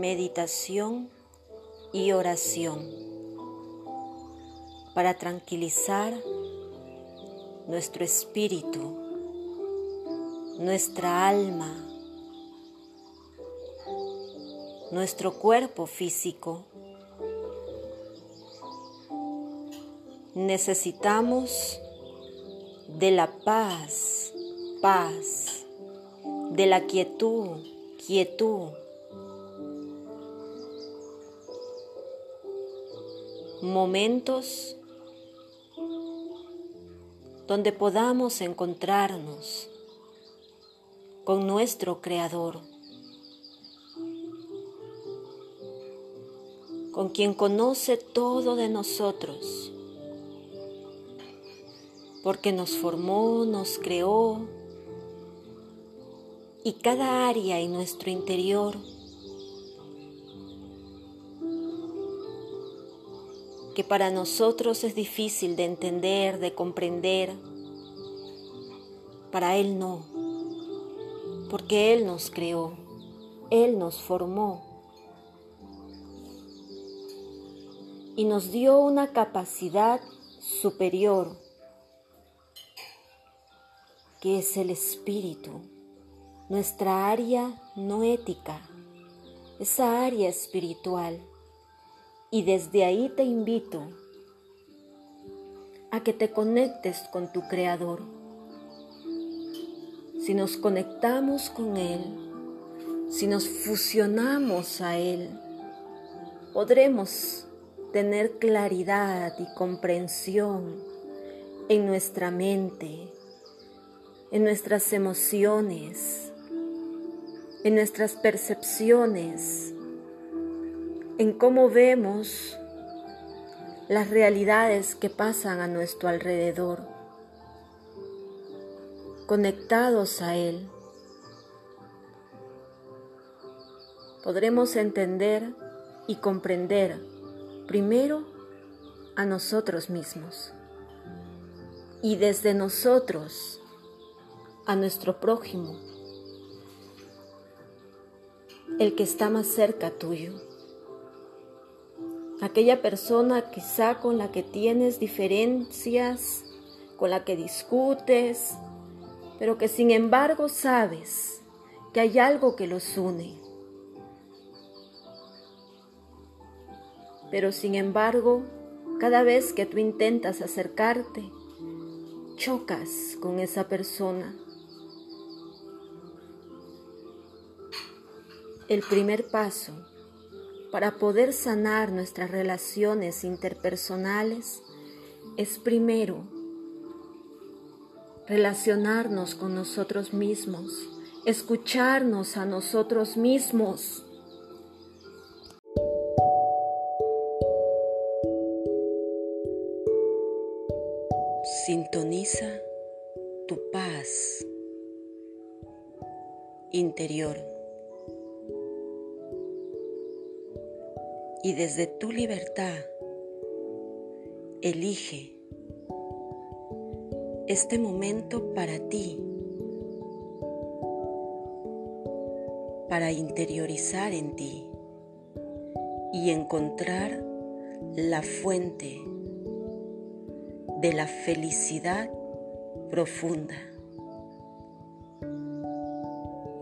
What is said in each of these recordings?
meditación y oración para tranquilizar nuestro espíritu, nuestra alma, nuestro cuerpo físico. Necesitamos de la paz, paz, de la quietud, quietud. Momentos donde podamos encontrarnos con nuestro Creador, con quien conoce todo de nosotros, porque nos formó, nos creó y cada área en nuestro interior que para nosotros es difícil de entender, de comprender, para Él no, porque Él nos creó, Él nos formó y nos dio una capacidad superior, que es el espíritu, nuestra área no ética, esa área espiritual y desde ahí te invito a que te conectes con tu Creador. Si nos conectamos con Él, si nos fusionamos a Él, podremos tener claridad y comprensión en nuestra mente, en nuestras emociones, en nuestras percepciones, en cómo vemos las realidades que pasan a nuestro alrededor, conectados a Él. Podremos entender y comprender primero a nosotros mismos y desde nosotros a nuestro prójimo, el que está más cerca tuyo aquella persona quizá con la que tienes diferencias, con la que discutes, pero que sin embargo sabes que hay algo que los une. Pero sin embargo, cada vez que tú intentas acercarte, chocas con esa persona. El primer paso para poder sanar nuestras relaciones interpersonales es primero relacionarnos con nosotros mismos, escucharnos a nosotros mismos. Sintoniza tu paz interior. Y desde tu libertad elige este momento para ti, para interiorizar en ti y encontrar la fuente de la felicidad profunda.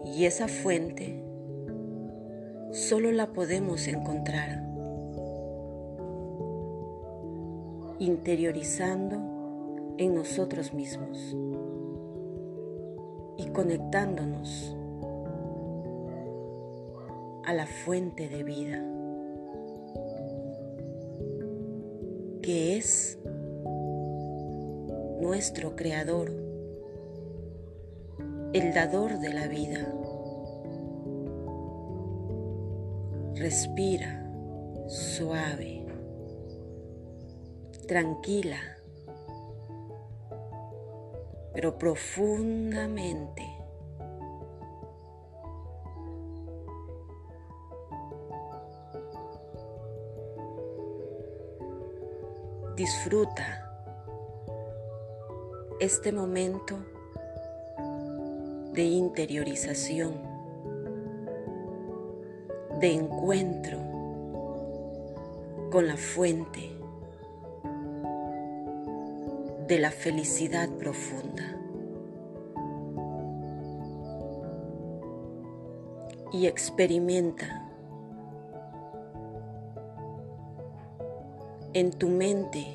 Y esa fuente solo la podemos encontrar interiorizando en nosotros mismos y conectándonos a la fuente de vida que es nuestro creador, el dador de la vida. Respira suave tranquila, pero profundamente. Disfruta este momento de interiorización, de encuentro con la fuente de la felicidad profunda. Y experimenta en tu mente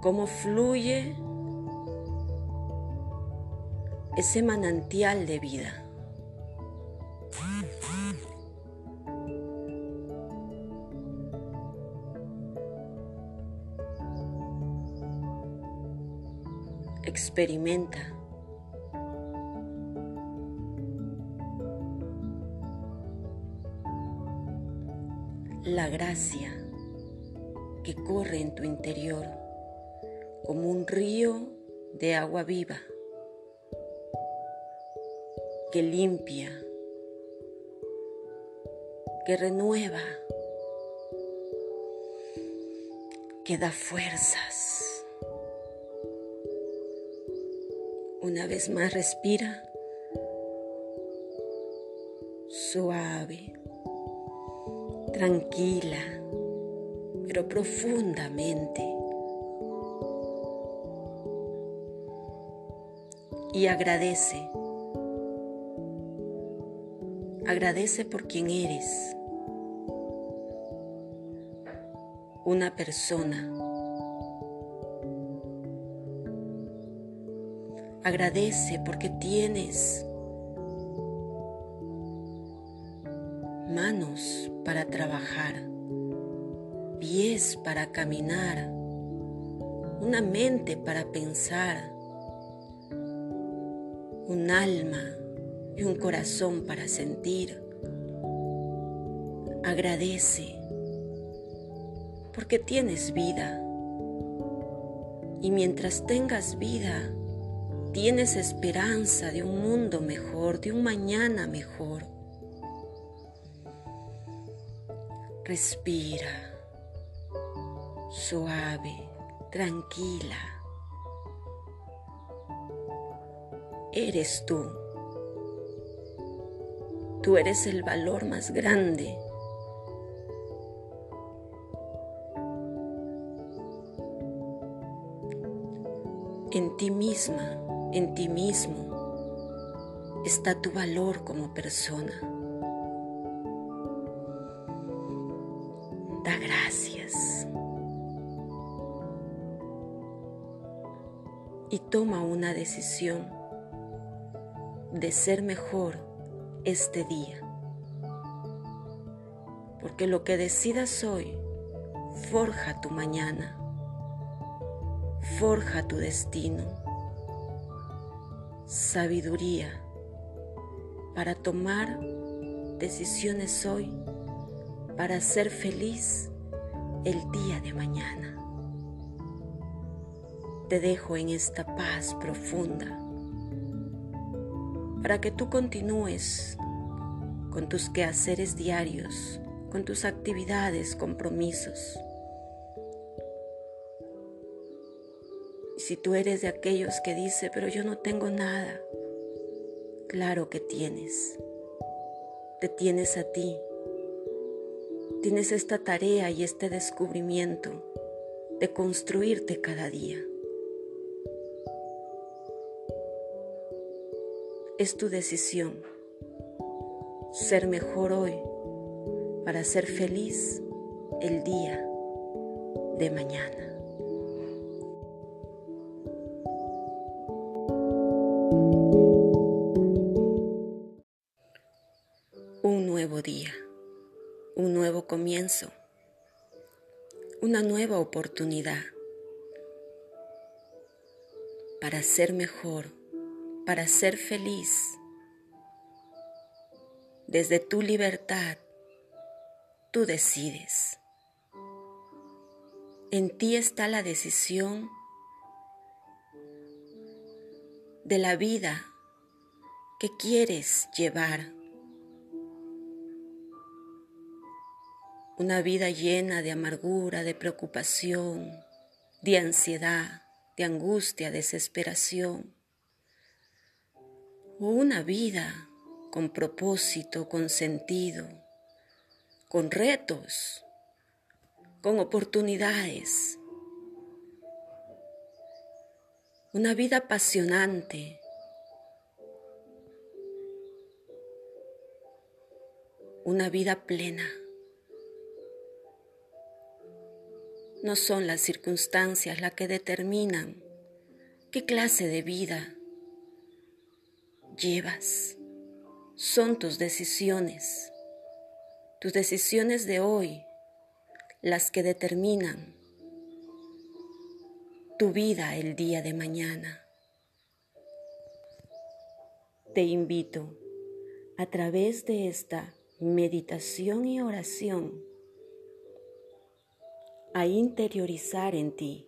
cómo fluye ese manantial de vida. Experimenta. La gracia que corre en tu interior como un río de agua viva que limpia, que renueva, que da fuerzas. Una vez más respira suave, tranquila, pero profundamente. Y agradece Agradece por quien eres. Una persona. Agradece porque tienes manos para trabajar, pies para caminar, una mente para pensar, un alma y un corazón para sentir. Agradece porque tienes vida. Y mientras tengas vida, tienes esperanza de un mundo mejor, de un mañana mejor. Respira, suave, tranquila. Eres tú. Tú eres el valor más grande. En ti misma, en ti mismo, está tu valor como persona. Da gracias. Y toma una decisión de ser mejor este día. Porque lo que decidas hoy forja tu mañana, forja tu destino. Sabiduría para tomar decisiones hoy para ser feliz el día de mañana. Te dejo en esta paz profunda para que tú continúes con tus quehaceres diarios, con tus actividades, compromisos. Si tú eres de aquellos que dice, pero yo no tengo nada, claro que tienes. Te tienes a ti. Tienes esta tarea y este descubrimiento de construirte cada día. Es tu decisión ser mejor hoy para ser feliz el día de mañana. Una nueva oportunidad para ser mejor para ser feliz. Desde tu libertad, tú decides. En ti está la decisión de la vida que quieres llevar. Una vida llena de amargura, de preocupación, de ansiedad, de angustia, desesperación o una vida con propósito, con sentido, con retos, con oportunidades. Una vida apasionante. Una vida plena. No son las circunstancias las que determinan qué clase de vida llevas. Son tus decisiones, tus decisiones de hoy, las que determinan tu vida el día de mañana. Te invito a través de esta meditación y oración a interiorizar en ti.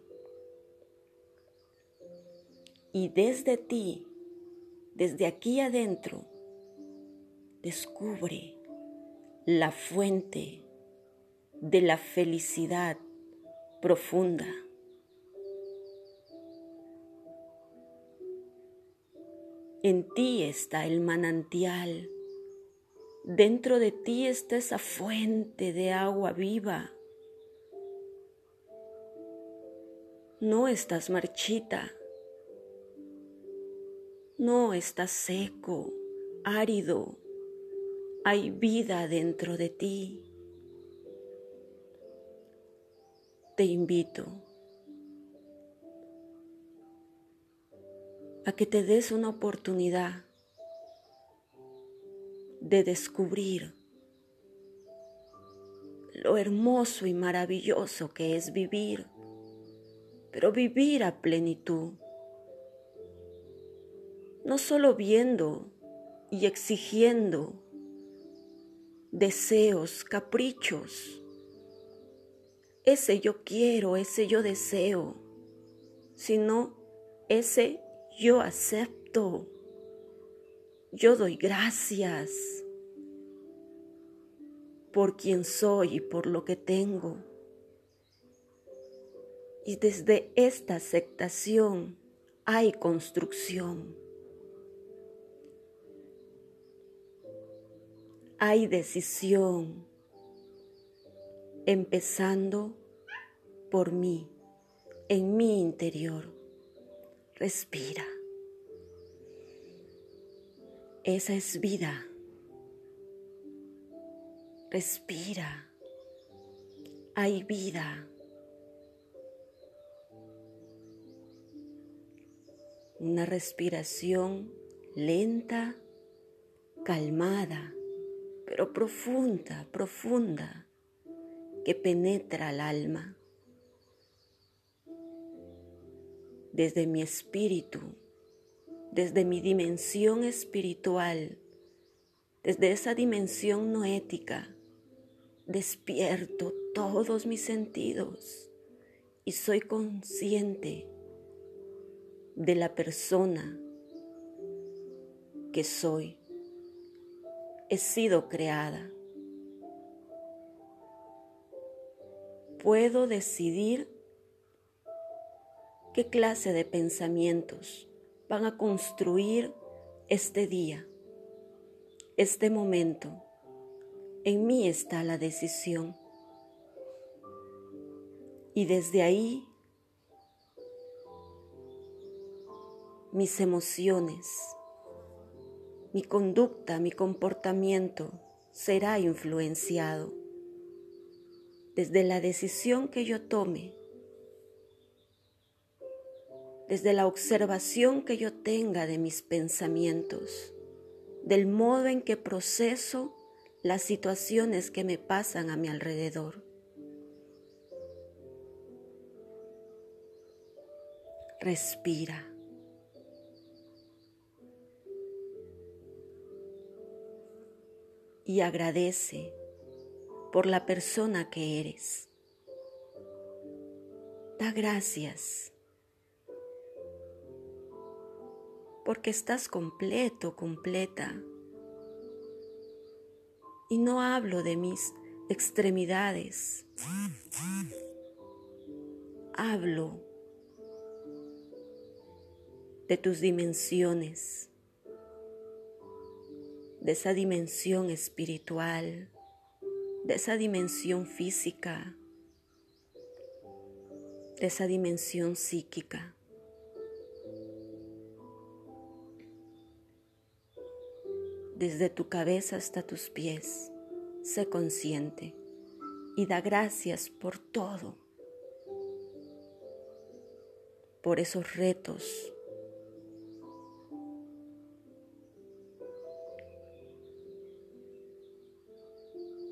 Y desde ti, desde aquí adentro, descubre la fuente de la felicidad profunda. En ti está el manantial, dentro de ti está esa fuente de agua viva No estás marchita. No estás seco, árido. Hay vida dentro de ti. Te invito a que te des una oportunidad de descubrir lo hermoso y maravilloso que es vivir pero vivir a plenitud. No solo viendo y exigiendo deseos, caprichos, ese yo quiero, ese yo deseo, sino ese yo acepto, yo doy gracias por quien soy y por lo que tengo. Y desde esta aceptación hay construcción. Hay decisión, empezando por mí, en mi interior. Respira. Esa es vida. Respira. Hay vida. Una respiración lenta, calmada, pero profunda, profunda, que penetra al alma. Desde mi espíritu, desde mi dimensión espiritual, desde esa dimensión noética, despierto todos mis sentidos y soy consciente de la persona que soy. He sido creada. Puedo decidir qué clase de pensamientos van a construir este día, este momento. En mí está la decisión. Y desde ahí mis emociones, mi conducta, mi comportamiento será influenciado desde la decisión que yo tome, desde la observación que yo tenga de mis pensamientos, del modo en que proceso las situaciones que me pasan a mi alrededor. Respira. Y agradece por la persona que eres. Da gracias porque estás completo, completa. Y no hablo de mis extremidades. Hablo de tus dimensiones de esa dimensión espiritual, de esa dimensión física, de esa dimensión psíquica. Desde tu cabeza hasta tus pies, sé consciente y da gracias por todo, por esos retos,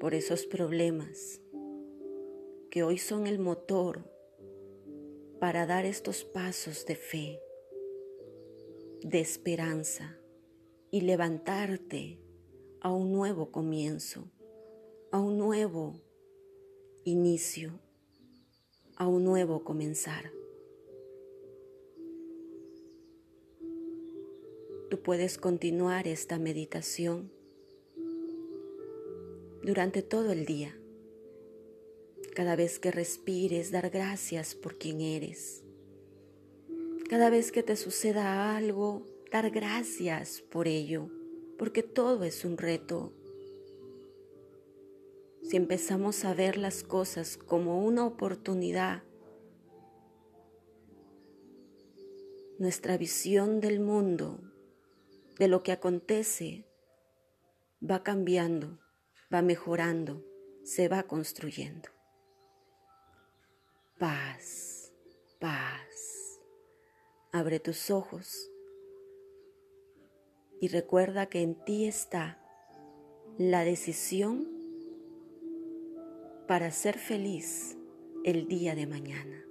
por esos problemas que hoy son el motor para dar estos pasos de fe, de esperanza y levantarte a un nuevo comienzo, a un nuevo inicio, a un nuevo comenzar. Tú puedes continuar esta meditación durante todo el día. Cada vez que respires, dar gracias por quien eres. Cada vez que te suceda algo, dar gracias por ello, porque todo es un reto. Si empezamos a ver las cosas como una oportunidad, nuestra visión del mundo, de lo que acontece, va cambiando va mejorando, se va construyendo. Paz, paz. Abre tus ojos y recuerda que en ti está la decisión para ser feliz el día de mañana.